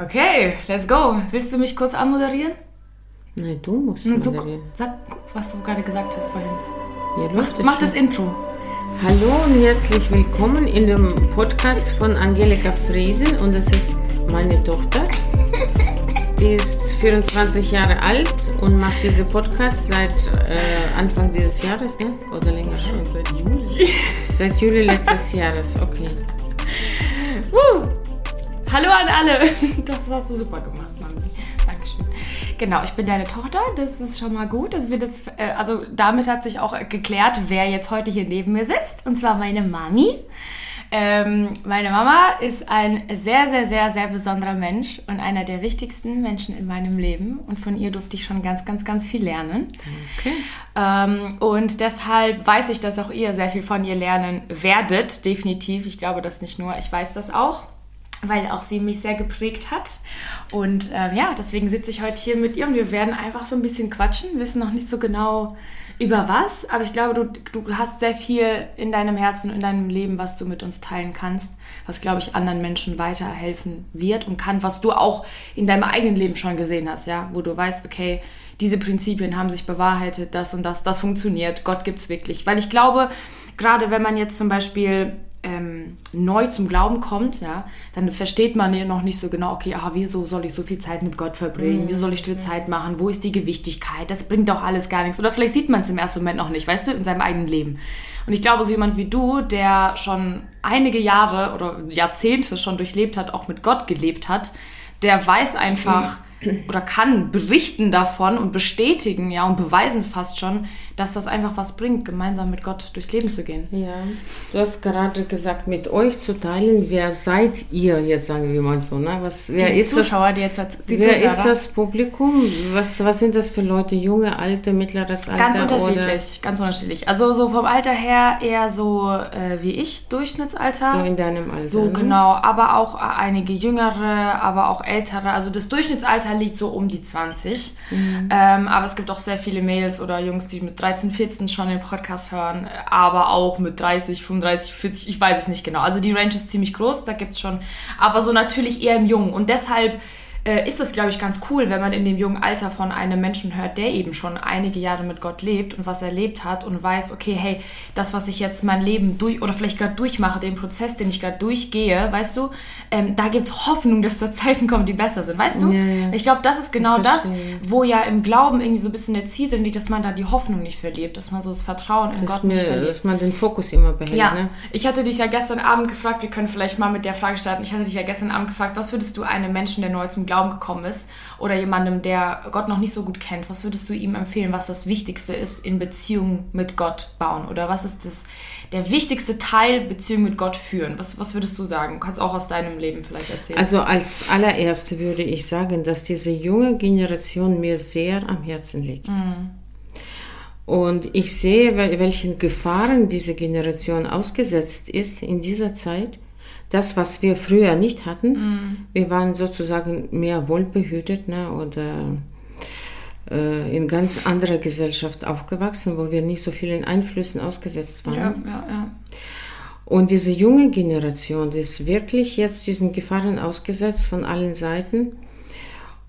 Okay, let's go. Willst du mich kurz anmoderieren? Nein, du musst Du, moderieren. sag, was du gerade gesagt hast vorhin. Ja, läuft Mach schon. das Intro. Hallo und herzlich willkommen in dem Podcast von Angelika Friesen und das ist meine Tochter. Die ist 24 Jahre alt und macht diese Podcast seit äh, Anfang dieses Jahres, ne? Oder länger schon? Seit Juli. Seit Juli letztes Jahres, okay. Woo. Hallo an alle. Das hast du super gemacht, Mami. Dankeschön. Genau, ich bin deine Tochter. Das ist schon mal gut. Das wird das, äh, also damit hat sich auch geklärt, wer jetzt heute hier neben mir sitzt. Und zwar meine Mami. Ähm, meine Mama ist ein sehr, sehr, sehr, sehr besonderer Mensch und einer der wichtigsten Menschen in meinem Leben. Und von ihr durfte ich schon ganz, ganz, ganz viel lernen. Okay. Ähm, und deshalb weiß ich, dass auch ihr sehr viel von ihr lernen werdet, definitiv. Ich glaube das nicht nur, ich weiß das auch, weil auch sie mich sehr geprägt hat. Und ähm, ja, deswegen sitze ich heute hier mit ihr und wir werden einfach so ein bisschen quatschen, wissen noch nicht so genau über was, aber ich glaube, du, du hast sehr viel in deinem Herzen, in deinem Leben, was du mit uns teilen kannst, was, glaube ich, anderen Menschen weiterhelfen wird und kann, was du auch in deinem eigenen Leben schon gesehen hast, ja, wo du weißt, okay, diese Prinzipien haben sich bewahrheitet, das und das, das funktioniert, Gott gibt's wirklich. Weil ich glaube, gerade wenn man jetzt zum Beispiel ähm, neu zum Glauben kommt, ja, dann versteht man ja noch nicht so genau, okay, ah, wieso soll ich so viel Zeit mit Gott verbringen? Wieso soll ich stille Zeit machen? Wo ist die Gewichtigkeit? Das bringt doch alles gar nichts. Oder vielleicht sieht man es im ersten Moment noch nicht, weißt du, in seinem eigenen Leben. Und ich glaube, so jemand wie du, der schon einige Jahre oder Jahrzehnte schon durchlebt hat, auch mit Gott gelebt hat, der weiß einfach oder kann berichten davon und bestätigen, ja, und beweisen fast schon, dass das einfach was bringt, gemeinsam mit Gott durchs Leben zu gehen. Ja, du hast gerade gesagt, mit euch zu teilen, wer seid ihr, jetzt sagen wir mal so, ne? Was, wer die ist das Zuschauer, die jetzt die Wer Zuhörer. ist das Publikum? Was, was sind das für Leute? Junge, alte, mittleres Alter? Ganz unterschiedlich, ganz unterschiedlich. Also so vom Alter her eher so äh, wie ich, Durchschnittsalter. Oder so in deinem Alter. So ne? genau, aber auch äh, einige jüngere, aber auch ältere. Also das Durchschnittsalter liegt so um die 20. Mhm. Ähm, aber es gibt auch sehr viele Mädels oder Jungs, die mit 13, 14 schon den Podcast hören, aber auch mit 30, 35, 40, ich weiß es nicht genau. Also die Range ist ziemlich groß, da gibt es schon, aber so natürlich eher im Jungen. Und deshalb äh, ist es, glaube ich, ganz cool, wenn man in dem jungen Alter von einem Menschen hört, der eben schon einige Jahre mit Gott lebt und was erlebt hat und weiß, okay, hey, das, was ich jetzt mein Leben durch oder vielleicht gerade durchmache, den Prozess, den ich gerade durchgehe, weißt du, ähm, da gibt es Hoffnung, dass da Zeiten kommen, die besser sind, weißt du? Ja, ja. Ich glaube, das ist genau das, wo ja im Glauben irgendwie so ein bisschen der Ziel liegt, dass man da die Hoffnung nicht verliert, dass man so das Vertrauen in Dass, Gott nicht mir, verliert. dass man den Fokus immer behält. Ja, Ne? ich hatte dich ja gestern Abend gefragt, wir können vielleicht mal mit der Frage starten. Ich hatte dich ja gestern Abend gefragt, was würdest du einem Menschen, der neu zum Glauben gekommen ist, oder jemandem, der Gott noch nicht so gut kennt, was würdest du ihm empfehlen, was das Wichtigste ist in Beziehung mit Gott bauen? Oder was ist das, der wichtigste Teil Beziehung mit Gott führen? Was, was würdest du sagen? Du kannst auch aus deinem Leben vielleicht erzählen. Also als allererste würde ich sagen, dass diese junge Generation mir sehr am Herzen liegt. Mhm. Und ich sehe, wel- welchen Gefahren diese Generation ausgesetzt ist in dieser Zeit. Das, was wir früher nicht hatten. Mhm. Wir waren sozusagen mehr wohlbehütet ne, oder äh, in ganz anderer Gesellschaft aufgewachsen, wo wir nicht so vielen Einflüssen ausgesetzt waren. ja, ja, ja. Und diese junge Generation, die ist wirklich jetzt diesen Gefahren ausgesetzt von allen Seiten.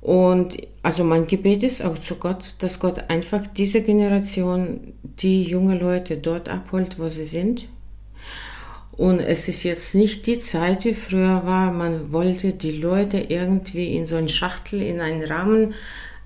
Und also mein Gebet ist auch zu Gott, dass Gott einfach diese Generation, die junge Leute dort abholt, wo sie sind. Und es ist jetzt nicht die Zeit, wie früher war, man wollte die Leute irgendwie in so eine Schachtel, in einen Rahmen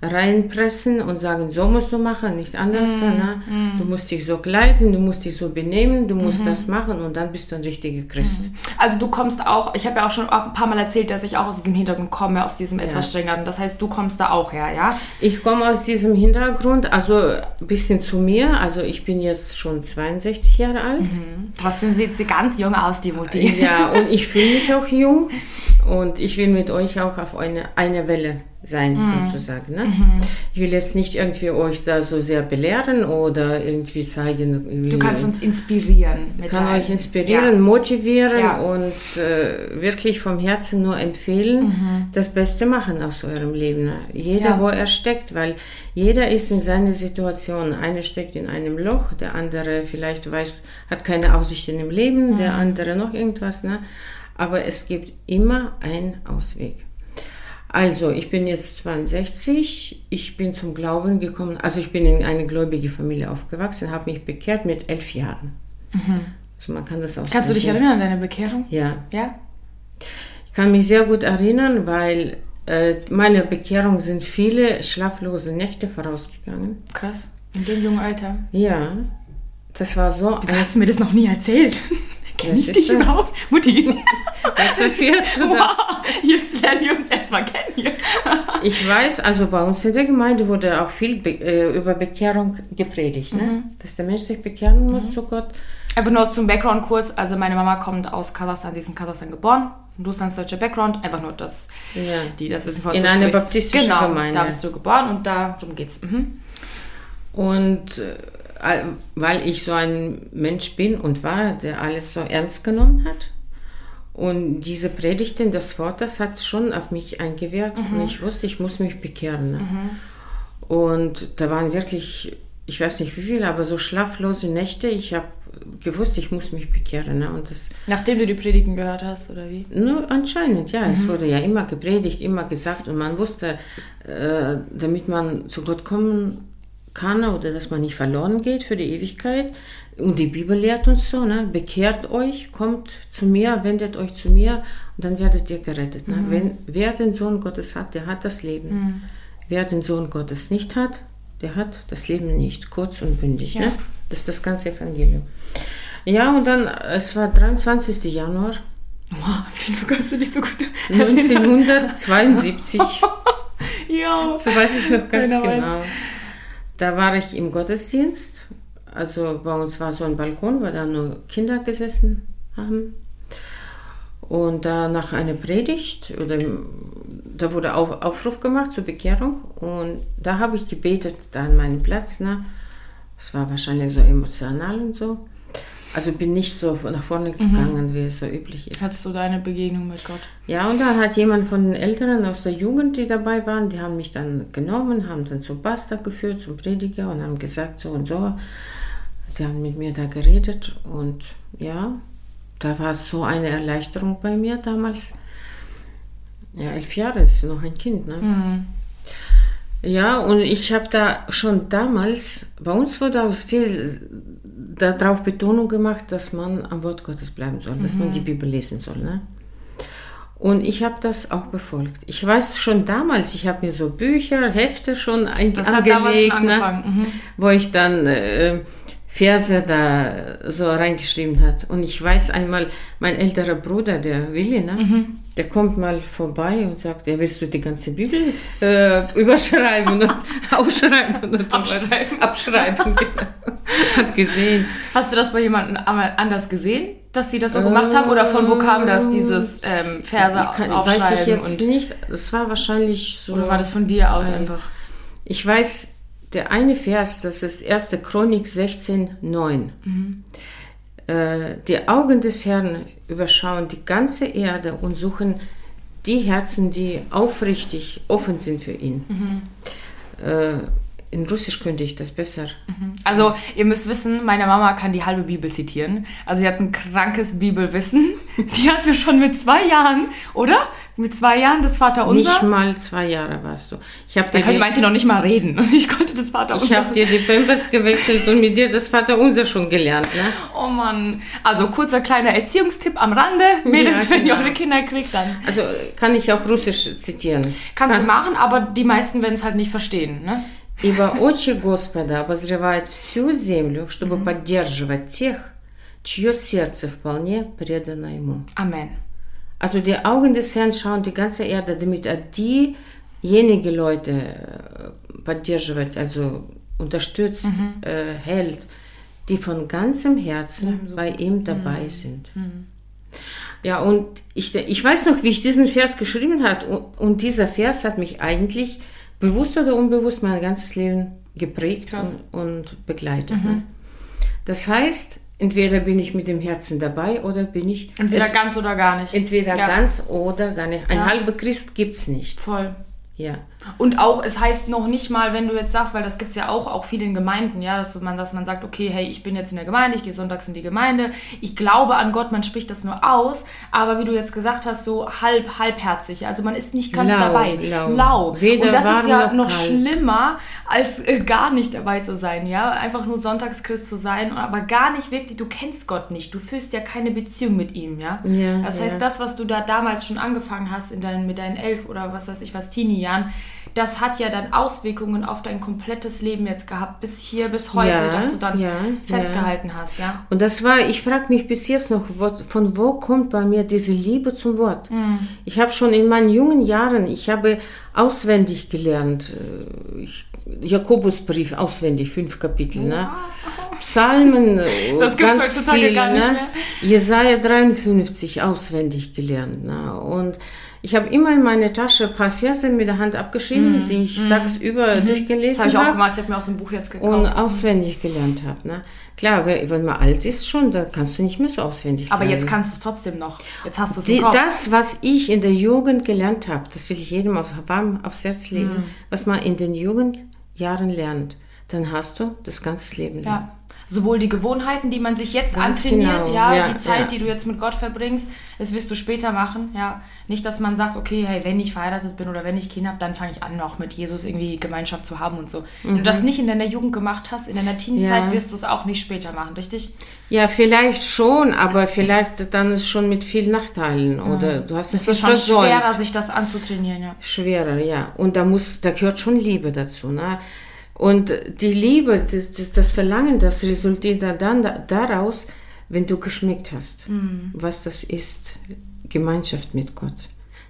reinpressen und sagen, so musst du machen, nicht anders. ne? Du musst dich so kleiden, du musst dich so benehmen, du musst das machen und dann bist du ein richtiger Christ. Also du kommst auch, ich habe ja auch schon ein paar Mal erzählt, dass ich auch aus diesem Hintergrund komme, aus diesem etwas strengeren. Das heißt, du kommst da auch her, ja? Ich komme aus diesem Hintergrund, also ein bisschen zu mir. Also ich bin jetzt schon 62 Jahre alt. Trotzdem sieht sie ganz jung aus, die Mutti. Ja, und ich fühle mich auch jung und ich will mit euch auch auf eine, eine Welle sein, sozusagen. Ne? Ich will jetzt nicht irgendwie euch da so sehr belehren oder irgendwie zeigen, wie Du kannst uns inspirieren. Mit kann euch inspirieren, motivieren Ja. und äh, wirklich vom Herzen nur empfehlen, das Beste machen aus eurem Leben. ne? Jeder, Ja. wo er steckt, weil jeder ist in seiner Situation. Einer steckt in einem Loch, der andere vielleicht weiß, hat keine Aussichten im Leben, der andere noch irgendwas. Ne? Aber es gibt immer einen Ausweg. Also, ich bin jetzt 62, ich bin zum Glauben gekommen, also ich bin in eine gläubige Familie aufgewachsen, habe mich bekehrt mit elf Jahren. Also man kann das auch Kannst du dich erinnern an deine Bekehrung? Ja, Ja? ich kann mich sehr gut erinnern, weil äh, meiner Bekehrung sind viele schlaflose Nächte vorausgegangen. Krass. In dem jungen Alter. Ja, das war so. Wieso hast du mir das noch nie erzählt? Kenn ich Das dich überhaupt? Mutti. Jetzt erfährst du das. Wow, jetzt lernen wir uns erstmal kennen hier. Ich weiß, also bei uns in der Gemeinde wurde auch viel be äh, über Bekehrung gepredigt, ne? dass der Mensch sich bekehren muss zu Gott. Einfach nur zum Background kurz. Also meine Mama kommt aus Kasachstan, die ist in Kasachstan geboren. Russlandsdeutscher Background. Einfach nur, dass Ja. die das wissen, falls In du einer baptistischen genau, Gemeinde. da bist du geboren und darum geht's. Mhm. Und äh, weil ich so ein Mensch bin und war, der alles so ernst genommen hat. Und diese Predigten des Vaters hat schon auf mich eingewirkt und ich wusste, ich muss mich bekehren. Ne? Und da waren wirklich, ich weiß nicht wie viele, aber so schlaflose Nächte. Ich habe gewusst, ich muss mich bekehren. Ne? Und das Nachdem du die Predigten gehört hast, oder wie? nur anscheinend, ja. Es wurde ja immer gepredigt, immer gesagt und man wusste, äh, damit man zu Gott kommen kann oder dass man nicht verloren geht für die Ewigkeit. Und die Bibel lehrt uns so, ne? bekehrt euch, kommt zu mir, wendet euch zu mir und dann werdet ihr gerettet. Ne? Wenn, wer den Sohn Gottes hat, der hat das Leben. Wer den Sohn Gottes nicht hat, der hat das Leben nicht. Kurz und bündig. Ne? Das ist das ganze Evangelium. Ja, und dann, es war 23. Januar Wow, wieso kannst du dich so gut erinnern? 1972, Ja. so weiß ich noch ganz Keiner weiß. Da war ich im Gottesdienst. Also bei uns war so ein Balkon, weil da nur Kinder gesessen haben. Und da nach einer Predigt, oder da wurde auf, Aufruf gemacht zur Bekehrung. Und da habe ich gebetet, da an meinem Platz. Ne? Es war wahrscheinlich so emotional und so. Also bin nicht so nach vorne gegangen, wie es so üblich ist. Hattest du deine Begegnung mit Gott? Ja, und dann hat jemand von den Älteren aus der Jugend, die dabei waren, die haben mich dann genommen, haben dann zum Pastor geführt, zum Prediger und haben gesagt, so und so. Die haben mit mir da geredet und ja, da war so eine Erleichterung bei mir damals. Ja, elf Jahre ist noch ein Kind, ne? Mhm. Ja, und ich habe da schon damals, bei uns wurde auch viel darauf Betonung gemacht, dass man am Wort Gottes bleiben soll, dass man die Bibel lesen soll. Ne? Und ich habe das auch befolgt. Ich weiß schon damals, ich habe mir so Bücher, Hefte schon ein, Das angelegt, schon ne? Mhm. wo ich dann äh, Verse da so reingeschrieben hat. Und ich weiß einmal, mein älterer Bruder, der Willi, ne, Mhm. der kommt mal vorbei und sagt, ja, willst du die ganze Bibel äh, überschreiben und ausschreiben und Abschreiben. abschreiben genau. hat gesehen. Hast du das bei jemandem anders gesehen, dass sie das so gemacht haben? Oder von wo kam das, dieses ähm, Verse Ich kann, aufschreiben? weiß ich jetzt und, nicht. Es war wahrscheinlich so. oder war das von dir aus einfach? Ich weiß, der eine Vers, das ist 1. Chronik 16, 9. Äh, die Augen des Herrn überschauen die ganze Erde und suchen die Herzen, die aufrichtig offen sind für ihn. Äh, in Russisch könnte ich das besser. Also, ihr müsst wissen, meine Mama kann die halbe Bibel zitieren. Also, sie hat ein krankes Bibelwissen. Die hat mir schon mit zwei Jahren, oder? Mit zwei Jahren das Vaterunser. Nicht mal zwei Jahre warst du. Ich habe dir, kann, meinte noch nicht mal reden. Und ich konnte das Vaterunser. ich hab dir die Pampers gewechselt und mit dir das Vaterunser schon gelernt. Ne? Oh Mann. Also, kurzer kleiner Erziehungstipp am Rande. Mädels, Ja, wenn ihr genau. eure Kinder kriegt, dann Also kann ich auch Russisch zitieren. kannst du machen, aber die meisten werden es halt nicht verstehen. Ne? Ибо очи Господа обозревают всю землю, чтобы поддерживать тех, чье сердце вполне предано Ему. Amen. Also die Augen des Herrn schauen die ganze Erde, damit er diejenigen Leute äh, поддерживает, also unterstützt, äh, hält, die von ganzem Herzen bei ihm dabei sind. Ja, und ich, ich weiß noch, wie ich diesen Vers geschrieben habe. Und, und dieser Vers hat mich eigentlich bewusst oder unbewusst mein ganzes Leben geprägt Krass. und, und begleitet. Ne? Das heißt, entweder bin ich mit dem Herzen dabei oder bin ich Entweder es- ganz oder gar nicht. entweder Ja. ganz oder gar nicht. Ein Ja. halber Christ gibt es nicht. Voll. Ja. Und auch, es heißt noch nicht mal, wenn du jetzt sagst, weil das gibt es ja auch, auch viel in Gemeinden, ja, dass man, dass man sagt, okay, hey, ich bin jetzt in der Gemeinde, ich gehe sonntags in die Gemeinde, ich glaube an Gott, man spricht das nur aus, aber wie du jetzt gesagt hast, so halb, halbherzig, also man ist nicht ganz Lau, dabei. lau. Lau. Weder Und das ist ja noch noch schlimmer, als äh, gar nicht dabei zu sein, ja, einfach nur Sonntagschrist zu sein, aber gar nicht wirklich, du kennst Gott nicht, du führst ja keine Beziehung mit ihm, ja. Ja, das heißt, ja. das, was du da damals schon angefangen hast in deinen, mit deinen elf oder was weiß ich was, Teenie-Jahren, das hat ja dann Auswirkungen auf dein komplettes Leben jetzt gehabt, bis hier, bis heute, Ja, dass du dann ja, festgehalten hast, ja. Und das war, ich frage mich bis jetzt noch, wo, von wo kommt bei mir diese Liebe zum Wort? Ich habe schon in meinen jungen Jahren, ich habe auswendig gelernt, äh, ich, Jakobusbrief auswendig, fünf Kapitel, ne? Psalmen, äh, Das gibt's ganz heutzutage viel, gar nicht ne? mehr. Jesaja 53 auswendig gelernt, ne? Und ich habe immer in meine Tasche ein paar Verse mit der Hand abgeschrieben, die ich tagsüber Mhm. Das durchgelesen habe ich auch habe gemacht, ich habe mir aus dem Buch jetzt und gekauft. auswendig gelernt habe. Ne? Klar, wenn man alt ist schon, da kannst du nicht mehr so auswendig Aber lernen. jetzt kannst du es trotzdem noch. Jetzt hast du es Die, im Kopf. das, was ich in der Jugend gelernt habe, das will ich jedem auf, warm aufs Herz legen, Mhm. was man in den Jugendjahren lernt, dann hast du das ganze Leben lang. Ja. Sowohl die Gewohnheiten, die man sich jetzt Ganz antrainiert, genau, ja, ja, die Zeit, ja. die du jetzt mit Gott verbringst, das wirst du später machen, ja. Nicht, dass man sagt, okay, hey, wenn ich verheiratet bin oder wenn ich Kinder habe, dann fange ich an, auch mit Jesus irgendwie Gemeinschaft zu haben und so. Wenn du das nicht in deiner Jugend gemacht hast, in deiner Teenie-Zeit, Mhm. Ja. wirst du es auch nicht später machen, richtig? Ja, vielleicht schon, aber vielleicht dann ist schon mit vielen Nachteilen oder du hast Es ist schon versäumt. schwerer, sich das anzutrainieren, ja. schwerer, ja. Und da muss, da gehört schon Liebe dazu, ne? Und die Liebe, das, das, das Verlangen, das resultiert dann da- daraus, wenn du geschmeckt hast, Mhm. was das ist, Gemeinschaft mit Gott.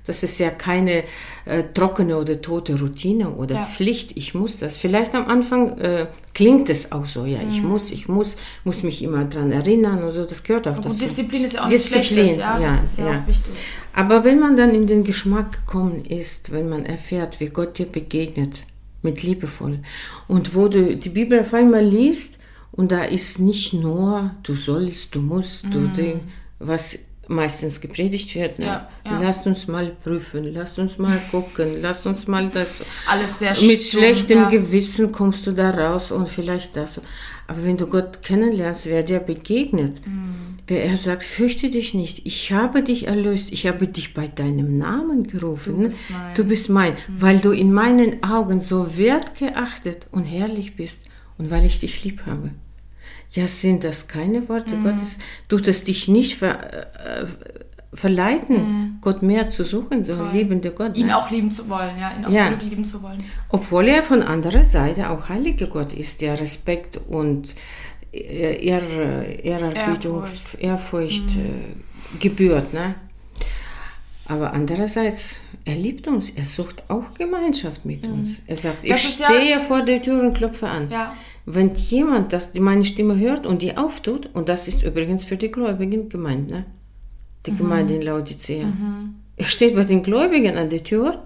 Das ist ja keine äh, trockene oder tote Routine oder Ja. Pflicht. Ich muss das. Vielleicht am Anfang äh, klingt es auch so. Ja, Mhm. ich muss, ich muss, muss mich immer dran erinnern und so. Das gehört auch Gut, dazu. Disziplin ist ja auch Disziplin, Schlechtes, ja. ja, das ist ja, ja. auch wichtig. Aber wenn man dann in den Geschmack gekommen ist, wenn man erfährt, wie Gott dir begegnet, mit liebevoll, und wo du die Bibel auf einmal liest, und da ist nicht nur, du sollst, du musst, du Ding, was meistens gepredigt wird. Ne? Ja, ja. Lasst uns mal prüfen, lasst uns mal gucken, lasst uns mal das. Alles sehr Mit schlechtem ja. Gewissen kommst du da raus und vielleicht das. Aber wenn du Gott kennenlernst, wer dir begegnet, Mm. wer er sagt, fürchte dich nicht, ich habe dich erlöst, ich habe dich bei deinem Namen gerufen. Du bist mein. Du bist mein, weil du in meinen Augen so wertgeachtet und herrlich bist und weil ich dich lieb habe. Ja, sind das keine Worte Mm. Gottes? Tut es dich nicht ver, äh, verleiten, Gott mehr zu suchen, so ein liebender Gott? Ihn ne? auch lieben zu wollen, ja, ihn auch Ja. zurücklieben zu wollen. Obwohl er von anderer Seite auch heiliger Gott ist, der Respekt und äh, Ehr, Ehrerbietung, Ehrfurcht. Ehrfurcht, äh, gebührt. Ne? Aber andererseits, er liebt uns, er sucht auch Gemeinschaft mit uns. Er sagt, Mhm. Das ich ist ja- stehe vor der Tür und klopfe an. Ja. Wenn jemand das, meine Stimme hört und die auftut, und das ist übrigens für die Gläubigen gemeint, ne? Die Mhm. Gemeinde in Laodicea. Er steht bei den Gläubigen an der Tür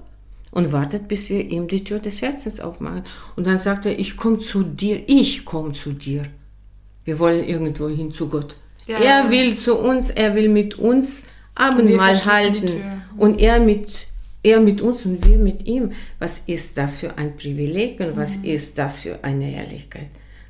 und wartet, bis wir ihm die Tür des Herzens aufmachen. Und dann sagt er, ich komme zu dir, ich komme zu dir. Wir wollen irgendwo hin zu Gott. Ja, er ja. will zu uns, er will mit uns Abendmahl halten. Tür. Und er mit, er mit uns und wir mit ihm. Was ist das für ein Privileg und was ist das für eine Herrlichkeit?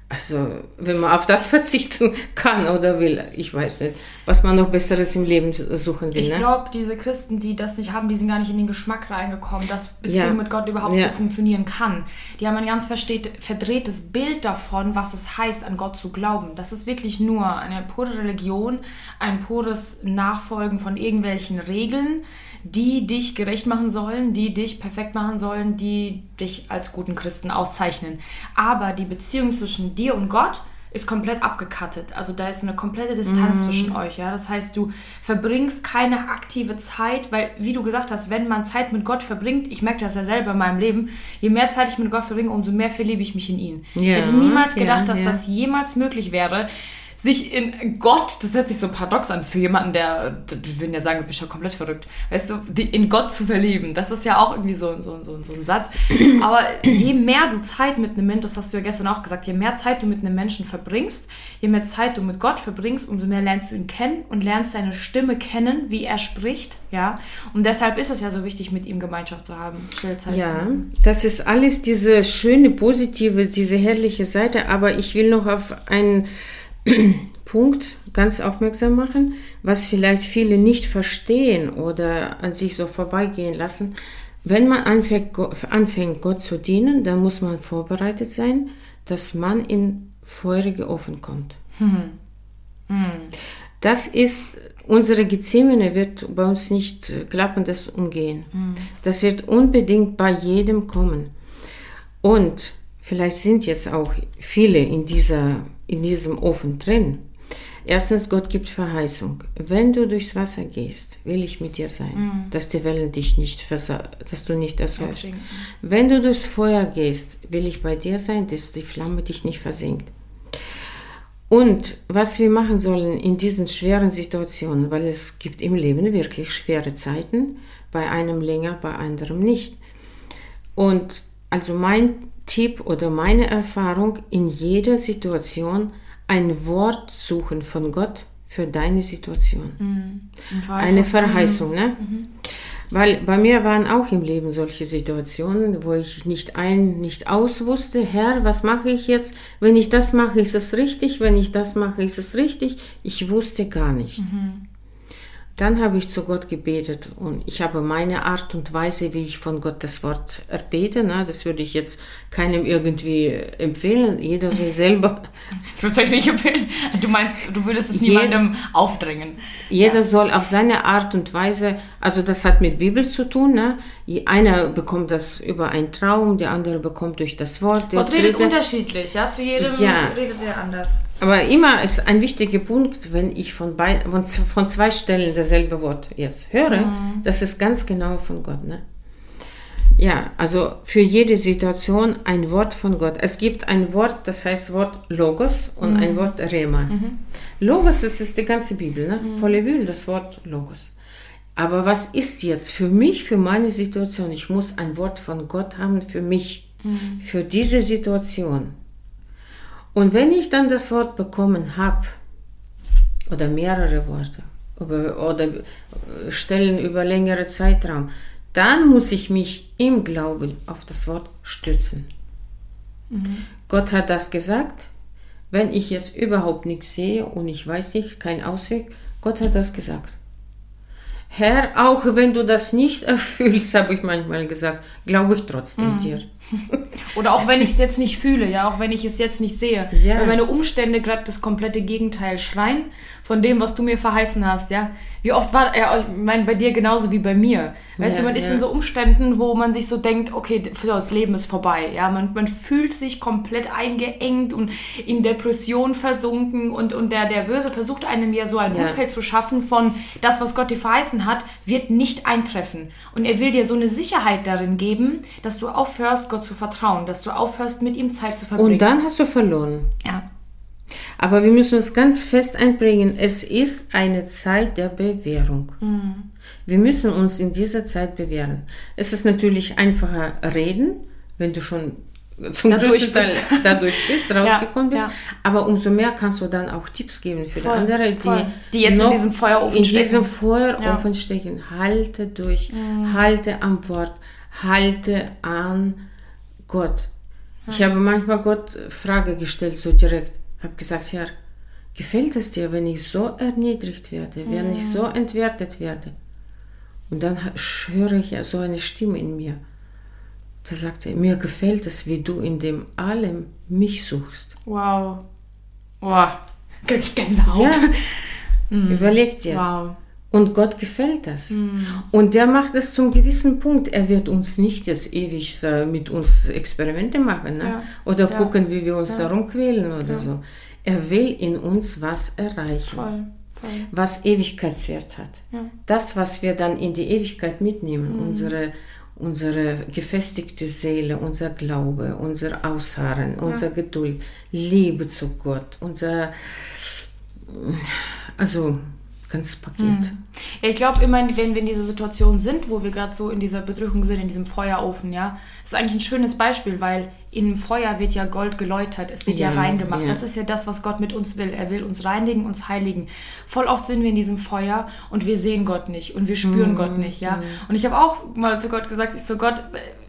Also, wenn man auf das verzichten kann oder will, ich weiß nicht, was man noch Besseres im Leben suchen will. Ich ne? glaube, diese Christen, die das nicht haben, die sind gar nicht in den Geschmack reingekommen, dass Beziehung Ja. mit Gott überhaupt Ja. so funktionieren kann. Die haben ein ganz versteht, verdrehtes Bild davon, was es heißt, an Gott zu glauben. Das ist wirklich nur eine pure Religion, ein pures Nachfolgen von irgendwelchen Regeln, die dich gerecht machen sollen, die dich perfekt machen sollen, die dich als guten Christen auszeichnen. Aber die Beziehung zwischen dir und Gott ist komplett abgekattet. Also da ist eine komplette Distanz zwischen euch. Ja? Das heißt, du verbringst keine aktive Zeit, weil, wie du gesagt hast, wenn man Zeit mit Gott verbringt, ich merke das ja selber in meinem Leben, je mehr Zeit ich mit Gott verbringe, umso mehr verliebe ich mich in ihn. Ja, ich hätte niemals ja, gedacht, dass ja. das jemals möglich wäre, sich in Gott, das hört sich so paradox an für jemanden, der, die würden ja sagen, du bist ja komplett verrückt, weißt du, die, in Gott zu verlieben, das ist ja auch irgendwie so, so, so, so ein Satz. Aber je mehr du Zeit mit einem Menschen, das hast du ja gestern auch gesagt, je mehr Zeit du mit einem Menschen verbringst, je mehr Zeit du mit Gott verbringst, umso mehr lernst du ihn kennen und lernst seine Stimme kennen, wie er spricht, ja. Und deshalb ist es ja so wichtig, mit ihm Gemeinschaft zu haben, Stillzeit Ja, zu haben. das ist alles diese schöne, positive, diese herrliche Seite, aber ich will noch auf einen Punkt ganz aufmerksam machen, was vielleicht viele nicht verstehen oder an sich so vorbeigehen lassen. Wenn man anfängt, Gott zu dienen, dann muss man vorbereitet sein, dass man in feurige Ofen kommt. Mhm. Mhm. Das ist, unsere Gethsemane wird bei uns nicht klappendes umgehen. Mhm. Das wird unbedingt bei jedem kommen. Und vielleicht sind jetzt auch viele in, dieser, in diesem Ofen drin. Erstens, Gott gibt Verheißung. Wenn du durchs Wasser gehst, will ich mit dir sein, mhm. dass die Wellen dich nicht dass du nicht ersäufst. Wenn du durchs Feuer gehst, will ich bei dir sein, dass die Flamme dich nicht versinkt. Und was wir machen sollen in diesen schweren Situationen, weil es gibt im Leben wirklich schwere Zeiten, bei einem länger, bei anderem nicht. Und also mein Tipp oder meine Erfahrung in jeder Situation ein Wort suchen von Gott für deine Situation. Mhm. Eine Verheißung, ne? Mhm. Weil bei mir waren auch im Leben solche Situationen, wo ich nicht ein, nicht aus wusste, Herr, was mache ich jetzt? Wenn ich das mache, ist es richtig, wenn ich das mache, ist es richtig. Ich wusste gar nicht. Mhm. Dann habe ich zu Gott gebetet und ich habe meine Art und Weise, wie ich von Gott das Wort erbete. Ne? Das würde ich jetzt keinem irgendwie empfehlen. Jeder soll selber. Ich würde es euch nicht empfehlen. Du meinst, du würdest es niemandem aufdrängen. Jeder ja. soll auf seine Art und Weise, also das hat mit Bibel zu tun. Ne? Einer bekommt das über einen Traum, der andere bekommt durch das Wort. Gott redet dritte, unterschiedlich, ja. Zu jedem ja. redet er anders. Aber immer ist ein wichtiger Punkt, wenn ich von, bei, von, von zwei Stellen dasselbe Wort jetzt höre, mhm. das ist ganz genau von Gott. Ne? Ja, also für jede Situation ein Wort von Gott. Es gibt ein Wort, das heißt Wort Logos und mhm. ein Wort Rema. Mhm. Logos, das ist die ganze Bibel, ne? Mhm. Volle Bibel, das Wort Logos. Aber was ist jetzt für mich, für meine Situation? Ich muss ein Wort von Gott haben für mich, mhm. für diese Situation. Und wenn ich dann das Wort bekommen habe, oder mehrere Worte, oder, oder Stellen über längere Zeitraum, dann muss ich mich im Glauben auf das Wort stützen. Mhm. Gott hat das gesagt. Wenn ich jetzt überhaupt nichts sehe und ich weiß nicht, kein Ausweg, Gott hat das gesagt. Herr, auch wenn du das nicht erfüllst, habe ich manchmal gesagt, glaube ich trotzdem mhm. dir. Oder auch wenn ich es jetzt nicht fühle, ja, auch wenn ich es jetzt nicht sehe. Ja. Wenn meine Umstände gerade das komplette Gegenteil schreien von dem, was du mir verheißen hast, ja. Wie oft war, ja, ich meine, bei dir genauso wie bei mir. Weißt ja, du, man ist in so Umständen, wo man sich so denkt, okay, das Leben ist vorbei, ja. Man, man fühlt sich komplett eingeengt und in Depression versunken und, und der, der Böse versucht einem ja so ein Umfeld zu schaffen von das, was Gott dir verheißen hat, wird nicht eintreffen. Und er will dir so eine Sicherheit darin geben, dass du aufhörst, Gott zu vertrauen, dass du aufhörst, mit ihm Zeit zu verbringen. Und dann hast du verloren. Ja. Aber wir müssen uns ganz fest einbringen, es ist eine Zeit der Bewährung. Mhm. Wir müssen uns in dieser Zeit bewähren. Es ist natürlich einfacher reden, wenn du schon zum dadurch größten Teil bist. dadurch bist, rausgekommen bist. Ja. Aber umso mehr kannst du dann auch Tipps geben für voll, die andere, die, die jetzt in diesem Feuerofen in stecken. diesem Feuerofen ja. stecken. Halte durch, mhm. halte am Wort, halte an Gott. Ich habe manchmal Gott Frage gestellt, so direkt. Habe gesagt, Herr, gefällt es dir, wenn ich so erniedrigt werde, wenn ich so entwertet werde? Und dann höre ich so eine Stimme in mir. Da sagte er, mir gefällt es, wie du in dem allem mich suchst. Wow. Wow. Gänsehaut. Ja. Mhm. Überleg dir. Wow. Und Gott gefällt das. Mhm. Und der macht es zum gewissen Punkt. Er wird uns nicht jetzt ewig äh, mit uns Experimente machen ne? ja. oder ja. gucken, wie wir uns ja. darum quälen oder so. Er will in uns was erreichen, Voll. Voll. was Ewigkeitswert hat. Das, was wir dann in die Ewigkeit mitnehmen, mhm. unsere, unsere gefestigte Seele, unser Glaube, unser Ausharren, unsere Geduld, Liebe zu Gott, unser Also ganzes Paket. Mhm. Ja, ich glaube immer, wenn wir in dieser Situation sind, wo wir gerade so in dieser Bedrückung sind, in diesem Feuerofen, ja, ist eigentlich ein schönes Beispiel, weil im Feuer wird ja Gold geläutert, es wird ja, ja reingemacht. Ja. Das ist ja das, was Gott mit uns will. Er will uns reinigen, uns heiligen. Voll oft sind wir in diesem Feuer und wir sehen Gott nicht und wir spüren mhm. Gott nicht, ja. Mhm. Und ich habe auch mal zu Gott gesagt, ich so Gott,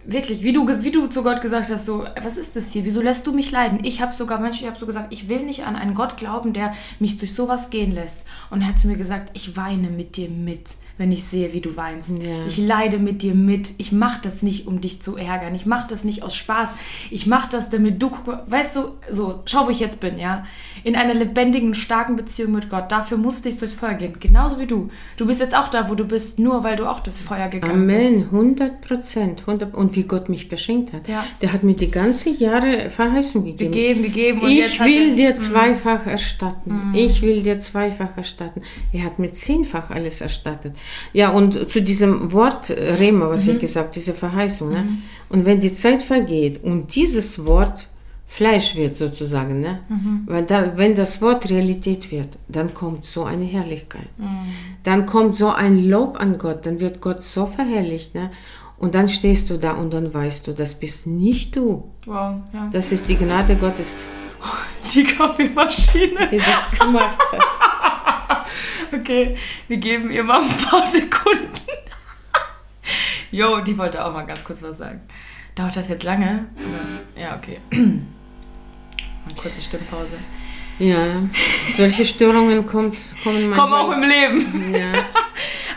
wirklich, wie du, wie du zu Gott gesagt hast, so, was ist das hier? Wieso lässt du mich leiden? Ich habe sogar, manchmal, ich habe so gesagt, ich will nicht an einen Gott glauben, der mich durch sowas gehen lässt. Und er hat zu mir gesagt, ich weine mit dir mit wenn ich sehe, wie du weinst. Ja. Ich leide mit dir mit. Ich mache das nicht, um dich zu ärgern. Ich mache das nicht aus Spaß. Ich mache das, damit du, weißt du, so, schau, wo ich jetzt bin, ja. In einer lebendigen, starken Beziehung mit Gott. Dafür musste ich durchs Feuer gehen. Genauso wie du. Du bist jetzt auch da, wo du bist, nur weil du auch durchs Feuer gegangen Amen. bist. Amen, 100 Prozent. Und wie Gott mich beschenkt hat. Ja. Der hat mir die ganzen Jahre Verheißung gegeben. Gegeben, gegeben. Und ich will dir mhm. zweifach erstatten. Mm. Ich will dir zweifach erstatten. Er hat mir zehnfach alles erstattet. Ja, und zu diesem Wort äh, Rema, was mhm. ich gesagt diese Verheißung. Ne? Mhm. Und wenn die Zeit vergeht und dieses Wort Fleisch wird sozusagen, ne? Mhm. Weil da, wenn das Wort Realität wird, dann kommt so eine Herrlichkeit. Mhm. Dann kommt so ein Lob an Gott, dann wird Gott so verherrlicht. Ne? Und dann stehst du da und dann weißt du, das bist nicht du. Wow, ja. Das ist die Gnade Gottes. Die Kaffeemaschine. Die das gemacht hat. Okay, wir geben ihr mal ein paar Sekunden. Jo, die wollte auch mal ganz kurz was sagen. Dauert das jetzt lange? Ja, okay. Mal kurze Stimmpause. Ja, solche Störungen kommt, kommen Kommen auch im Leben. Ja.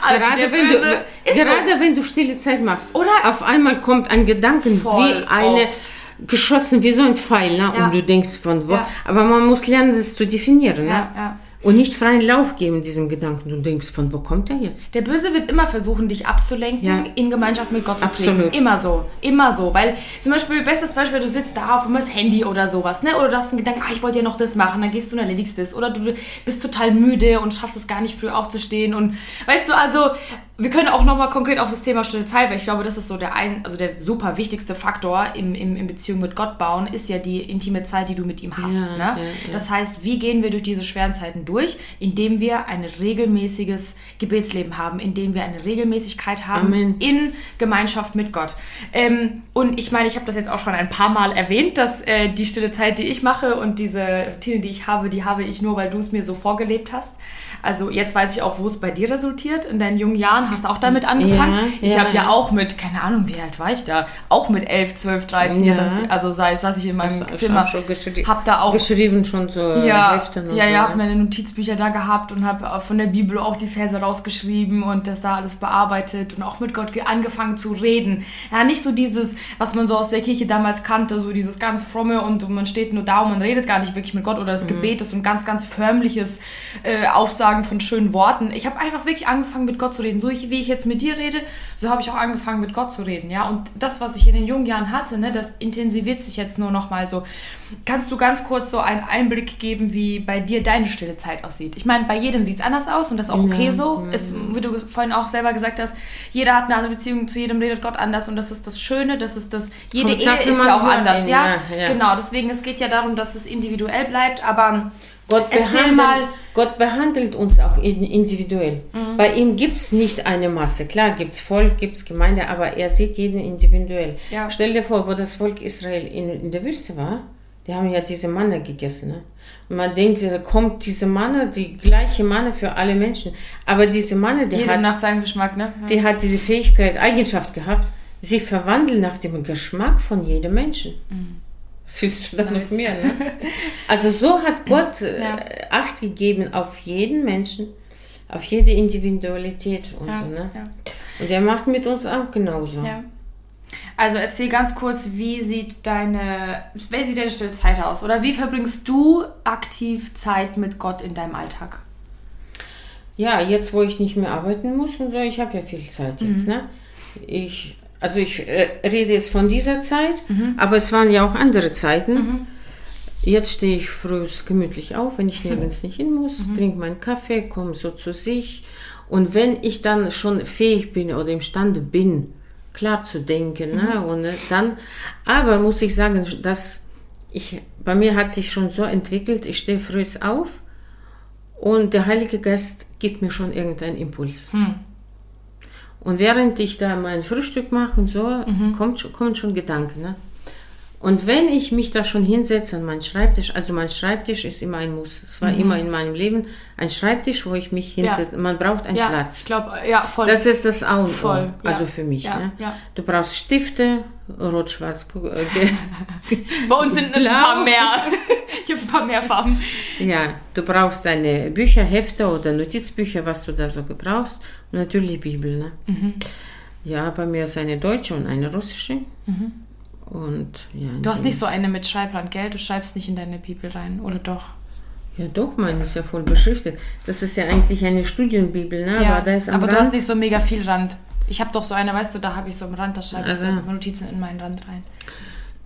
Also gerade, wenn du, gerade so. wenn du stille Zeit machst, Oder auf einmal kommt ein Gedanken wie eine oft. geschossen, wie so ein Pfeil, ne? Ja. und du denkst von wo. Ja. Aber man muss lernen, das zu definieren. Ne? Ja, und nicht freien Lauf geben diesem Gedanken. Du denkst, von wo kommt der jetzt? Der Böse wird immer versuchen, dich abzulenken, ja. in Gemeinschaft mit Gott zu Absolut. treten. Immer so. Immer so. Weil zum Beispiel, bestes Beispiel, du sitzt da auf dem Handy oder sowas, ne? Oder du hast einen Gedanken, ah, ich wollte ja noch das machen, dann gehst du und erledigst es. Oder du bist total müde und schaffst es gar nicht früh aufzustehen. Und weißt du, also wir können auch nochmal konkret auf das Thema stille Zeit, weil ich glaube, das ist so der ein, also der super wichtigste Faktor im, im, in Beziehung mit Gott bauen, ist ja die intime Zeit, die du mit ihm hast. Ja, ne? Ja, ja. Das heißt, wie gehen wir durch diese schweren Zeiten durch? Indem wir ein regelmäßiges Gebetsleben haben, indem wir eine Regelmäßigkeit haben Amen. in Gemeinschaft mit Gott. Ähm, und ich meine, ich habe das jetzt auch schon ein paar Mal erwähnt, dass äh, die stille Zeit, die ich mache und diese Routine, die ich habe, die habe ich nur, weil du es mir so vorgelebt hast. Also jetzt weiß ich auch, wo es bei dir resultiert. In deinen jungen Jahren hast du auch damit angefangen. Ja, ich ja, habe ja, auch mit, keine Ahnung, wie alt war ich da? Auch mit 11, 12, 13. Ja. Also sei, saß ich in meinem das Zimmer. Schon hab da auch geschrieben schon so ja, Heften und Ja, so, ja, habe meine Notizbücher da gehabt und habe von der Bibel auch die Verse rausgeschrieben und das da alles bearbeitet und auch mit Gott angefangen zu reden. Ja, nicht so dieses, was man so aus der Kirche damals kannte, so dieses ganz fromme und man steht nur da und man redet gar nicht wirklich mit Gott oder das mhm. Gebet ist ein ganz, ganz förmliches äh, Aufsagen Sagen von schönen Worten. Ich habe einfach wirklich angefangen mit Gott zu reden. So wie ich jetzt mit dir rede, so habe ich auch angefangen mit Gott zu reden. Ja, und das, was ich in den jungen Jahren hatte, ne, das intensiviert sich jetzt nur noch mal so. Kannst du ganz kurz so einen Einblick geben, wie bei dir deine stille Zeit aussieht? Ich meine, bei jedem sieht es anders aus und das ist auch okay ja. so. Ist, wie du vorhin auch selber gesagt hast, jeder hat eine andere Beziehung zu jedem, redet Gott anders und das ist das Schöne, das ist das. Jede Ehe ist ja auch anders? Ja, ja? Genau, deswegen es geht ja darum, dass es individuell bleibt, aber Gott behandelt, mal. Gott behandelt uns auch individuell. Mhm. Bei ihm gibt es nicht eine Masse. Klar, gibt es Volk, gibt es Gemeinde, aber er sieht jeden individuell. Ja. Stell dir vor, wo das Volk Israel in, in der Wüste war, die haben ja diese Manne gegessen. Ne? Und man denkt, da kommt diese Manne, die gleiche Manne für alle Menschen. Aber diese Manne, die hat, nach seinem Geschmack, ne? Ja. die hat diese Fähigkeit, Eigenschaft gehabt, sie verwandeln nach dem Geschmack von jedem Menschen. Mhm. Was willst du da nice. noch mehr? Ne? Also so hat Gott äh, ja. Acht gegeben auf jeden Menschen, auf jede Individualität und ja, so. Ne? Ja. Und er macht mit uns auch genauso. Ja. Also erzähl ganz kurz, wie sieht deine, wie sieht deine stille Zeit aus? Oder wie verbringst du aktiv Zeit mit Gott in deinem Alltag? Ja, jetzt wo ich nicht mehr arbeiten muss und so, ich habe ja viel Zeit jetzt. Mhm. Ne? Ich also ich äh, rede jetzt von dieser Zeit, mhm. aber es waren ja auch andere Zeiten. Mhm. Jetzt stehe ich früh gemütlich auf, wenn ich nirgends nicht hin muss, mhm. trinke meinen Kaffee, komme so zu sich. Und wenn ich dann schon fähig bin oder imstande bin, klar zu denken, ne, mhm. und äh, dann, aber muss ich sagen, dass ich, bei mir hat sich schon so entwickelt, ich stehe früh auf und der Heilige Geist gibt mir schon irgendeinen Impuls. Hm. Und während ich da mein Frühstück mache und so, Mhm. kommt, kommen schon Gedanken. Ne? Und wenn ich mich da schon hinsetze an meinen Schreibtisch, also mein Schreibtisch ist immer ein Muss. Es war immer in meinem Leben ein Schreibtisch, wo ich mich Mhm. Ja. hinsetze. Man braucht einen Ja, Platz. ich glaube, ja, voll. Das ist das A und O, Voll, ja. also für mich. Ja, ne? ja. Du brauchst Stifte, rot, schwarz, äh, Bei uns sind es ein paar mehr. Ich habe ein paar mehr Farben. ja, du brauchst deine Bücher, Hefte oder Notizbücher, was du da so gebrauchst. Und natürlich Bibel. Ne? Mhm. Ja, bei mir ist eine deutsche und eine russische. Und ja. Du hast nicht so eine mit Schreibland, gell? Du schreibst nicht in deine Bibel rein, oder doch? Ja, doch, meine ist ja voll beschriftet. Das ist ja eigentlich eine Studienbibel, ne? aber da ist am aber du Rand, hast nicht so mega viel Rand. Ich habe doch so eine, weißt du, da habe ich so am Rand, da schreibe ich Also. so Notizen in meinen Rand rein.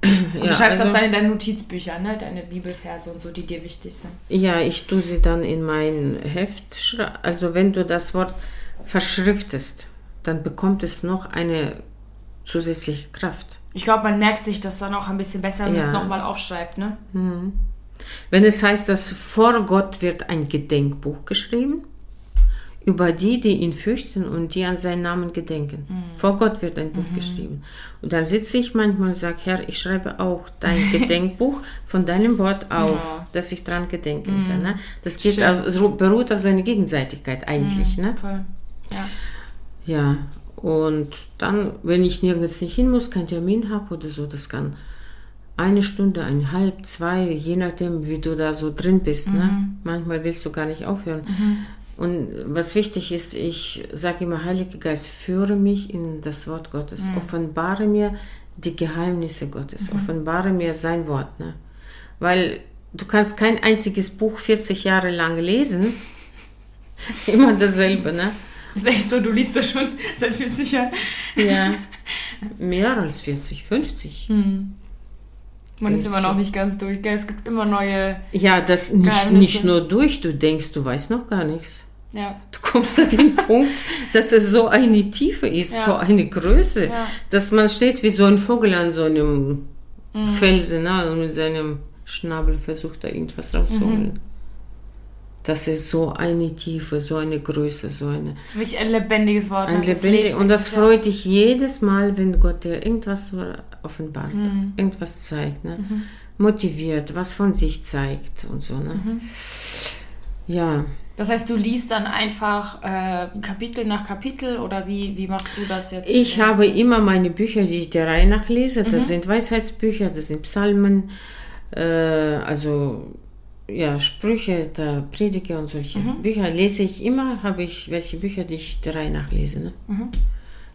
Und ja, du schreibst das also- dann in deine Notizbücher, ne? Deine Bibelverse und so, die dir wichtig sind. Ja, ich tue sie dann in mein Heft. Also wenn du das Wort verschriftest, dann bekommt es noch eine zusätzliche Kraft. Ich glaube, man merkt sich das dann auch ein bisschen besser, wenn man Ja. es nochmal aufschreibt, ne? Wenn es heißt, dass vor Gott wird ein Gedenkbuch geschrieben, über die, die ihn fürchten und die an seinen Namen gedenken. Vor Gott wird ein Buch geschrieben. Und dann sitze ich manchmal und sage, Herr, ich schreibe auch dein Gedenkbuch von deinem Wort auf, Ja. dass ich dran gedenken kann. Ne? Das geht auf, beruht auf so eine Gegenseitigkeit eigentlich. Ne? Voll. Ja. Ja, und dann, wenn ich nirgends nicht hin muss, keinen Termin habe oder so, das kann eine Stunde, eineinhalb, zwei, je nachdem, wie du da so drin bist. Ne? Manchmal willst du gar nicht aufhören. Und was wichtig ist, ich sage immer, Heiliger Geist, führe mich in das Wort Gottes. Offenbare mir die Geheimnisse Gottes. Offenbare mir sein Wort. Ne? Weil du kannst kein einziges Buch 40 Jahre lang lesen. Immer dasselbe, ne? Ist echt so, du liest das schon seit 40 Jahren. Ja, mehr als 40, 50. Man ist immer noch nicht ganz durch, gell? Es gibt immer neue. Ja, das nicht, nicht nur durch, du denkst, du weißt noch gar nichts. Ja. Du kommst an den Punkt, dass es so eine Tiefe ist, Ja. so eine Größe, Ja. dass man steht wie so ein Vogel an so einem Mhm. Felsen ne? und mit seinem Schnabel versucht da irgendwas rauszuholen. Mhm. Das ist so eine Tiefe, so eine Größe, so eine Das ist wirklich ein lebendiges Wort. Ein ne? Das lebendig, und das freut dich jedes Mal, wenn Gott dir irgendwas so offenbart, Mhm. irgendwas zeigt, ne? motiviert, was von sich zeigt und so. Ne? Mhm. Ja. Das heißt, du liest dann einfach äh, Kapitel nach Kapitel oder wie, wie machst du das jetzt? ich habe immer meine Bücher, die ich der Reihe nach lese. Das Mhm. sind Weisheitsbücher, das sind Psalmen, äh, also ja, Sprüche, der Prediger und solche Mhm. Bücher lese ich immer, habe ich welche Bücher, die ich der Reihe nach lese. Ne?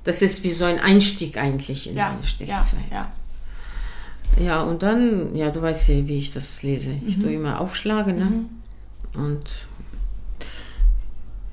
Das ist wie so ein Einstieg eigentlich in Mhm. ja, meine ja, Steckzeit. ja. Ja, und dann, ja, du weißt ja, wie ich das lese. Ich Mhm. tue immer aufschlagen, ne? Und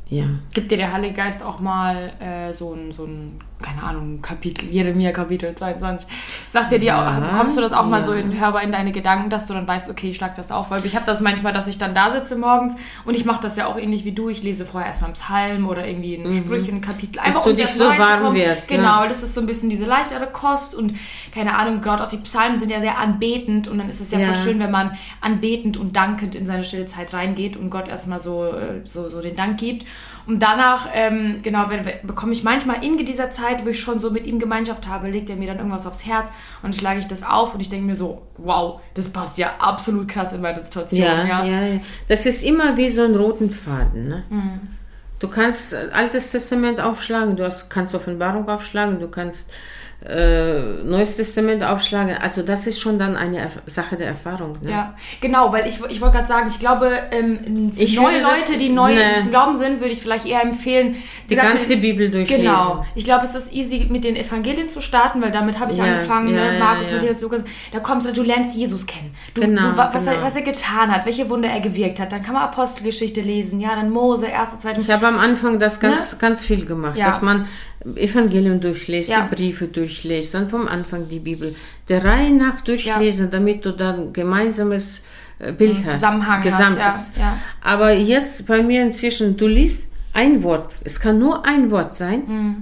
ja. Gibt dir der Heilige Geist auch mal äh, so ein, so ein, keine Ahnung, Kapitel, Jeremia Kapitel 22. Sagt dir dir Ja, auch, bekommst du das auch mal ja. so in, hörbar in deine Gedanken, dass du dann weißt, okay, ich schlag das auf? Weil ich habe das manchmal, dass ich dann da sitze morgens und ich mache das ja auch ähnlich wie du. Ich lese vorher erstmal einen Psalm oder irgendwie ein Sprüche, ein Kapitel. Einfach Mhm. du um dich erst so mal warm wirst, ne? Genau, das ist so ein bisschen diese leichtere Kost und keine Ahnung, Gott, auch die Psalmen sind ja sehr anbetend und dann ist es ja, Ja. voll schön, wenn man anbetend und dankend in seine stille Zeit reingeht und Gott erstmal so, äh, so, so den Dank gibt. Und danach, ähm, genau, wenn, bekomme ich manchmal in dieser Zeit, wo ich schon so mit ihm Gemeinschaft habe, legt er mir dann irgendwas aufs Herz und schlage ich das auf und ich denke mir so, wow, das passt ja absolut krass in meine Situation. Ja, Ja, ja, ja. Das ist immer wie so ein roten Faden. Ne? Mhm. Du kannst äh, Altes Testament aufschlagen, du hast, kannst Offenbarung aufschlagen, du kannst äh, Neues Testament aufschlagen. Also das ist schon dann eine Erf Sache der Erfahrung. Ne? Ja, genau, weil ich, ich wollte gerade sagen, ich glaube, ähm, Ich neue würde das- Leute, die neu ne. zum Glauben sind, würde ich vielleicht eher empfehlen, Die gesagt, ganze mit- Bibel durchlesen. Genau. Ich glaube, es ist easy, mit den Evangelien zu starten, weil damit habe ich Ja, angefangen. ja, ne? Markus, ja. Matthäus, Lukas. Da kommst du, du lernst Jesus kennen. Du, Genau, du, wa- was, er, genau. was er getan hat, welche Wunder er gewirkt hat. Dann kann man Apostelgeschichte lesen, ja, dann Mose, erste, zweite. Ich habe am Anfang das ganz, ganz viel gemacht, Ne? Dass man Evangelium durchlässt, Ja. die Briefe durchlässt, dann vom Anfang die Bibel, der Reihe nach durchlesen, damit du dann gemeinsames äh, Bild hast, Zusammenhang hast, ja, ja. Aber jetzt bei mir inzwischen, du liest ein Wort, es kann nur ein Wort sein, Mhm.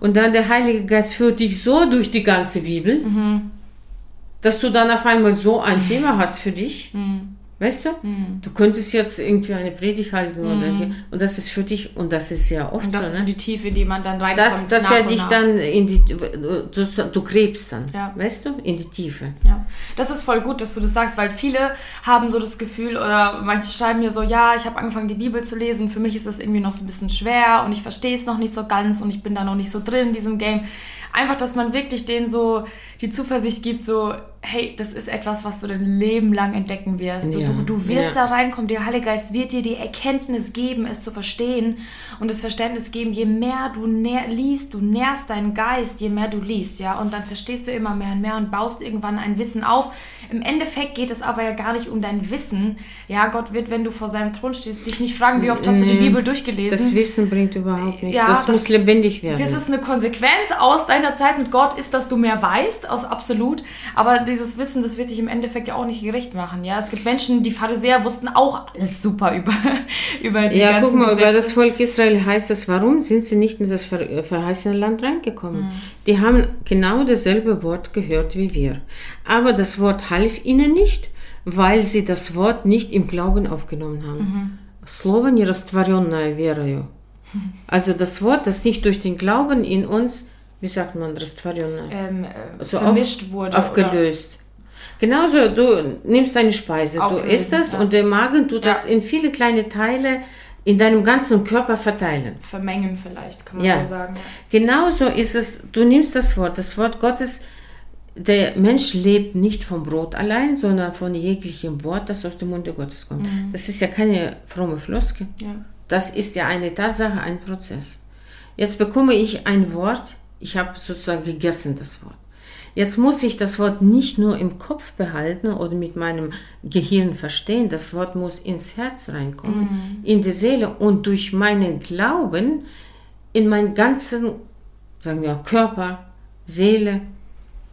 und dann der Heilige Geist führt dich so durch die ganze Bibel, Mhm. dass du dann auf einmal so ein Thema hast für dich. Mhm. Weißt du? Hm. Du könntest jetzt irgendwie eine Predigt halten oder die, und das ist für dich, und das ist ja oft Und das so, ist ne? die Tiefe, die man dann reinkommt. nach er und dich nach. dann in die, du, du gräbst dann, Ja. weißt du, in die Tiefe. Ja, das ist voll gut, dass du das sagst, weil viele haben so das Gefühl oder manche schreiben mir so, ja, ich habe angefangen, die Bibel zu lesen, für mich ist das irgendwie noch so ein bisschen schwer und ich verstehe es noch nicht so ganz und ich bin da noch nicht so drin in diesem Game. Einfach, dass man wirklich denen so die Zuversicht gibt, so, hey, das ist etwas, was du dein Leben lang entdecken wirst. Du, Ja, du, du wirst ja. da reinkommen, der Heilige Geist wird dir die Erkenntnis geben, es zu verstehen und das Verständnis geben, je mehr du liest, du nährst deinen Geist, je mehr du liest, ja, und dann verstehst du immer mehr und mehr und baust irgendwann ein Wissen auf. Im Endeffekt geht es aber ja gar nicht um dein Wissen. Ja, Gott wird, wenn du vor seinem Thron stehst, dich nicht fragen, wie oft hast du die Nee, Bibel durchgelesen. Das Wissen bringt überhaupt nichts. Ja, das, das- muss lebendig werden. Das ist eine Konsequenz aus deiner Zeit mit Gott, ist, dass du mehr weißt, aus absolut. Aber dieses Wissen, das wird dich im Endeffekt ja auch nicht gerecht machen. Ja, es gibt Menschen, die Pharisäer wussten auch alles super über, über die ja, ganzen guck mal, über Gesetze. das Volk Israel heißt es, warum sind sie nicht in das ver äh, verheißene Land reingekommen? Die haben genau dasselbe Wort gehört wie wir. Aber das Wort half ihnen nicht, weil sie das Wort nicht im Glauben aufgenommen haben. Слово не растворенное верою. Also das Wort, das nicht durch den Glauben in uns, wie sagt man, restauriert, ähm, äh, also so vermischt auf, wurde. Aufgelöst. Oder? Genauso, du nimmst deine Speise, Auflösen, du isst das ja. und der Magen tut ja. das in viele kleine Teile in deinem ganzen Körper verteilen. Vermengen vielleicht, kann man ja. so sagen. Genauso ist es, du nimmst das Wort, das Wort Gottes, der Mensch lebt nicht vom Brot allein, sondern von jeglichem Wort, das aus dem Munde Gottes kommt. Mhm. Das ist ja keine fromme Floskel. Das ist ja eine Tatsache, ein Prozess. Jetzt bekomme ich ein Wort, ich habe sozusagen gegessen das Wort. Jetzt muss ich das Wort nicht nur im Kopf behalten oder mit meinem Gehirn verstehen, das Wort muss ins Herz reinkommen, in die Seele und durch meinen Glauben in meinen ganzen, sagen wir, Körper, Seele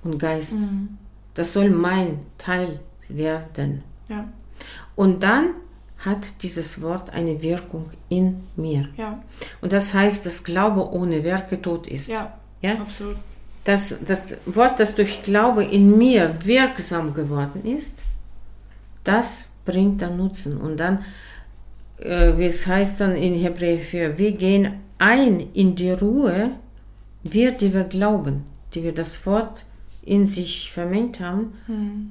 und Geist. Das soll mein Teil werden. Ja. Und dann hat dieses Wort eine Wirkung in mir. Ja. Und das heißt, dass Glaube ohne Werke tot ist. Ja. Ja? Absolut. Das, das Wort, das durch Glaube in mir wirksam geworden ist, das bringt dann Nutzen. Und dann, äh, wie es heißt dann in Hebräer 4, wir gehen ein in die Ruhe, wir, die wir glauben, die wir das Wort in sich vermengt haben,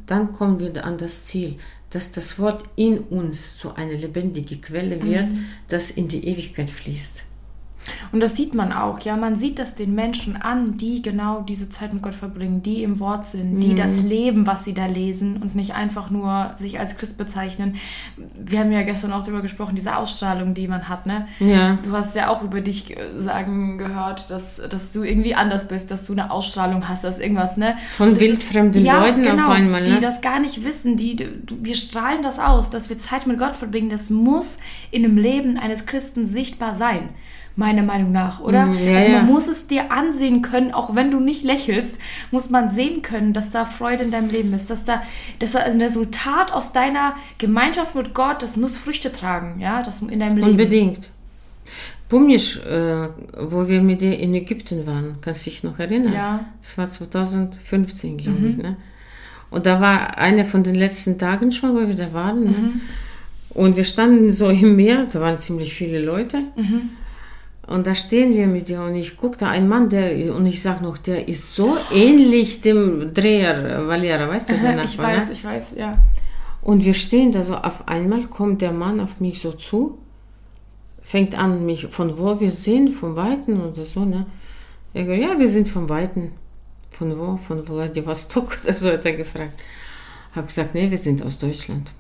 dann kommen wir an das Ziel, dass das Wort in uns zu einer lebendigen Quelle wird, das in die Ewigkeit fließt. Und das sieht man auch, ja. Man sieht das den Menschen an, die genau diese Zeit mit Gott verbringen, die im Wort sind, die das leben, was sie da lesen und nicht einfach nur sich als Christ bezeichnen. Wir haben ja gestern auch darüber gesprochen, diese Ausstrahlung, die man hat, ne? Ja. Du hast ja auch über dich äh, sagen gehört, dass, dass du irgendwie anders bist, dass du eine Ausstrahlung hast, dass irgendwas, ne? Von wildfremden ja, Leuten genau, auf einmal, ne? Die das gar nicht wissen, die, die, wir strahlen das aus, dass wir Zeit mit Gott verbringen, das muss in dem Leben eines Christen sichtbar sein Meiner Meinung nach, oder? Mm, ja, also man ja. muss es dir ansehen können, auch wenn du nicht lächelst, muss man sehen können, dass da Freude in deinem Leben ist, dass da, dass da ein Resultat aus deiner Gemeinschaft mit Gott, das muss Früchte tragen, ja, das in deinem Leben. Unbedingt. Помнишь, äh, wo wir mit dir in Ägypten waren? Kannst du dich noch erinnern? Ja. Es war 2015, glaube ich. Ne? Und da war einer von den letzten Tagen schon, wo wir da waren. Ne? Und wir standen so im Meer, da waren ziemlich viele Leute. Und da stehen wir mit dir und ich gucke da einen Mann, der, und ich sag noch, der ist so ähnlich dem Dreher Valera, weißt du, der ich weiß, ne? ich weiß, ja. Und wir stehen da so, auf einmal kommt der Mann auf mich so zu, fängt an, mich, von wo wir sind, von Weiten oder so, ne? Ich sage, ja, wir sind von Weiten. Von wo? Von Vladivostok oder so hat er gefragt. Habe gesagt, nee, wir sind aus Deutschland.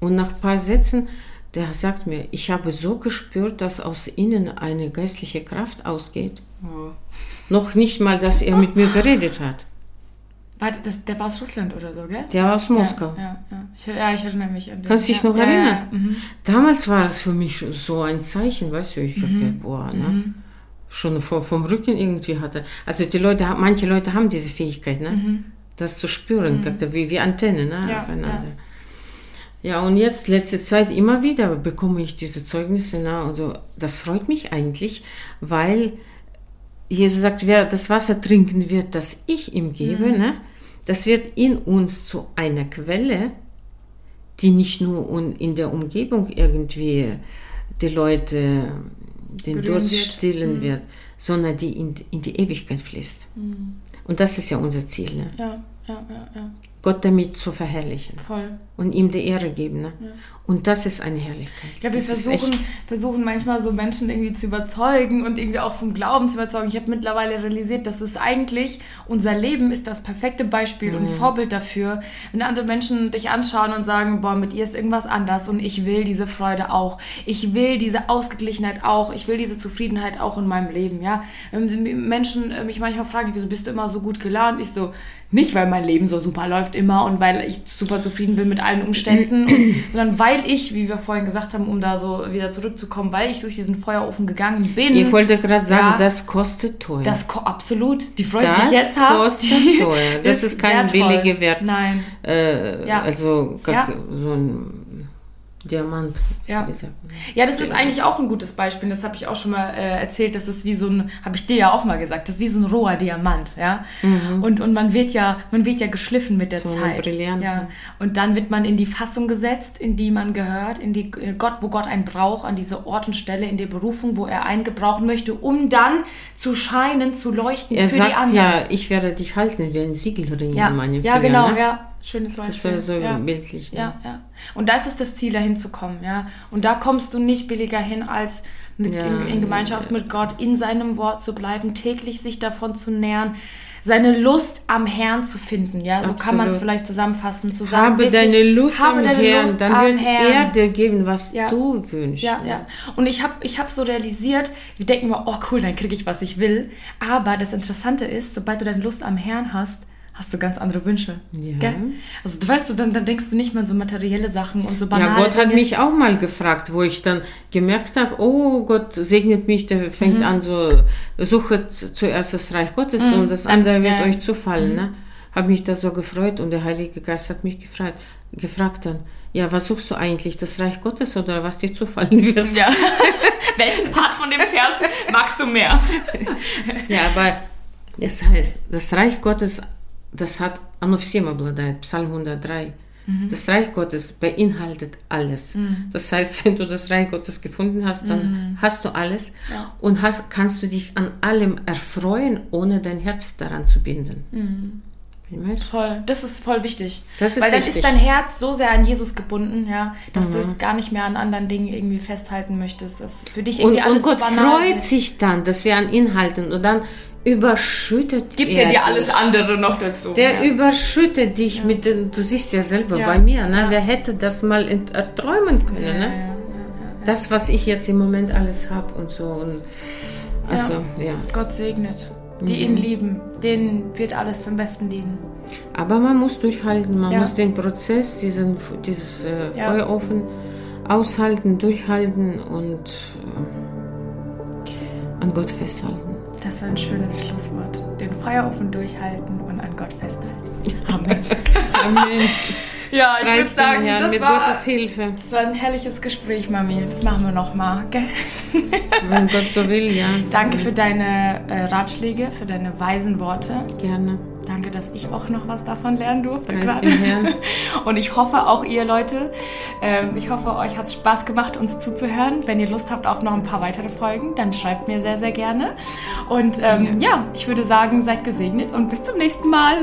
Und nach ein paar Sätzen, der sagt mir, ich habe so gespürt, dass aus ihnen eine geistliche Kraft ausgeht. Wow. Noch nicht mal, dass er mit mir geredet hat. War das, der war aus Russland oder so, gell? Der war aus Moskau. Ja, ja, ja. Ich, ja ich, erinnere mich an den. Kannst du dich noch erinnern? Mhm. Damals war es für mich so ein Zeichen, weißt du, ich mhm. habe boah, ne? Mhm. Schon vor, vom Rücken irgendwie hatte. Also die Leute, manche Leute haben diese Fähigkeit, ne? Mhm. Das zu spüren, mhm. wie, wie Antennen ne? aufeinander. Ja. und jetzt, letzte Zeit, immer wieder bekomme ich diese Zeugnisse, ne? Also, das freut mich eigentlich, weil Jesus sagt, wer das Wasser trinken wird, das ich ihm gebe, ne? Das wird in uns zu einer Quelle, die nicht nur in der Umgebung irgendwie die Leute den Durst wird. stillen Mhm. wird, sondern die in, in die Ewigkeit fließt. Und das ist ja unser Ziel, ne? Ja, ja, ja, ja. Gott damit zu verherrlichen Voll. und ihm die Ehre geben. Ne? Und das ist eine Herrlichkeit. Ich glaube, wir versuchen, versuchen manchmal so Menschen irgendwie zu überzeugen und irgendwie auch vom Glauben zu überzeugen. Ich habe mittlerweile realisiert, dass es eigentlich, unser Leben ist das perfekte Beispiel und Vorbild dafür, wenn andere Menschen dich anschauen und sagen, boah, mit ihr ist irgendwas anders und ich will diese Freude auch. Ich will diese Ausgeglichenheit auch. Ich will diese Zufriedenheit auch in meinem Leben, ja. Wenn Menschen äh, mich manchmal fragen, wieso bist du immer so gut gelaunt? Ich so, nicht weil mein Leben so super läuft immer und weil ich super zufrieden bin mit allen Umständen, sondern weil weil ich, wie wir vorhin gesagt haben, um da so wieder zurückzukommen, weil ich durch diesen Feuerofen gegangen bin. Ich wollte gerade sagen, das kostet teuer. Das ko absolut. Die Freude, das die ich jetzt habe. Das kostet teuer. Das ist, ist kein wertvoll. billiger Wert. Nein. Äh, ja. Also ja. so ein Diamant. Ja. Ja, das ist eigentlich auch ein gutes Beispiel. Das habe ich auch schon mal äh, erzählt. Das ist wie so ein, habe ich dir ja auch mal gesagt, das ist wie so ein roher Diamant, ja. Und, und man wird ja, man wird ja geschliffen mit der Mhm. So Zeit. Brillant. Ja. Und dann wird man in die Fassung gesetzt, in die man gehört, in die in Gott, wo Gott einen braucht, an diese Ort und Stelle, in der Berufung, wo er einen gebrauchen möchte, um dann zu scheinen, zu leuchten Er für die sagt anderen. ja, ich werde dich halten wie ein Siegelring ja, an meinen ja, Fingern. genau, ne? ja. Schönes Das Beispiel. ist so ja. bildlich. Ne? Ja, ja. Und das ist das Ziel, dahin zu kommen, ja. Und da kommst du nicht billiger hin, als mit, Ja, in, in Gemeinschaft mit Gott, in seinem Wort zu bleiben, täglich sich davon zu nähern, seine Lust am Herrn zu finden, ja. So kann man es Absolut. vielleicht zusammenfassen. Zu sagen, Habe wirklich, deine Lust habe am deine Herrn, Lust dann am wird Herrn. er dir geben, was Ja. du wünschst. Ja, ne? ja. Und ich habe ich hab so realisiert, wir denken immer, oh cool, dann kriege ich, was ich will. Aber das Interessante ist, sobald du deine Lust am Herrn hast, hast du ganz andere Wünsche. Ja. Also du weißt du, dann, dann denkst du nicht mehr an so materielle Sachen und so Ja, banale Gott hat Dinge. mich auch mal gefragt, wo ich dann gemerkt habe, oh Gott segnet mich, der Mhm. fängt an so, suchet zuerst das Reich Gottes und das andere wird Mhm. ja. Mhm. euch zufallen. Ne? Habe mich da so gefreut und der Heilige Geist hat mich gefragt, gefragt dann, ja, was suchst du eigentlich, das Reich Gottes oder was dir zufallen wird? Ja. Welchen Part von dem Vers magst du mehr? Ja, aber es heißt, das Reich Gottes, das hat, Anufsim obladait, Psalm 103. Mhm. Das Reich Gottes beinhaltet alles. Mhm. Das heißt, wenn du das Reich Gottes gefunden hast, dann mhm. hast du alles ja. und hast, kannst du dich an allem erfreuen, ohne dein Herz daran zu binden. Voll, das ist voll wichtig. Das ist Weil dann wichtig. ist dein Herz so sehr an Jesus gebunden, ja, dass du es gar nicht mehr an anderen Dingen irgendwie festhalten möchtest. Das für dich Und, irgendwie alles und Gott freut ist. sich dann, dass wir an ihn halten und dann überschüttet Gibt er er dir alles andere noch dazu. Der ja. überschüttet dich mit den, du siehst ja selber Ja. bei mir, ne? Ja. Wer hätte das mal erträumen können, ja, ne? ja, ja. Das, was ich jetzt im Moment alles habe und so. Und also, ja. Gott segnet. Die Mhm. ihn lieben, denen wird alles zum Besten dienen. Aber man muss durchhalten, man Ja. muss den Prozess, diesen, dieses äh, Ja. Feuerofen aushalten, durchhalten und äh, an Gott festhalten. Das ist ein schönes Schlusswort. Den Feuerofen durchhalten und an Gott festhalten. Amen. Amen. Ja, ich würde sagen, Herrn das mit war, Gottes Hilfe. das war ein herrliches Gespräch, Mami. Das machen wir nochmal. Wenn Gott so will, ja. Danke für deine äh, Ratschläge, für deine weisen Worte. Gerne. Danke, dass ich auch noch was davon lernen durfte gerade. Und ich hoffe auch ihr Leute, ähm, ich hoffe, euch hat es Spaß gemacht, uns zuzuhören. Wenn ihr Lust habt auf noch ein paar weitere Folgen, dann schreibt mir sehr, sehr gerne. Und ähm, ja, ich würde sagen, seid gesegnet und bis zum nächsten Mal.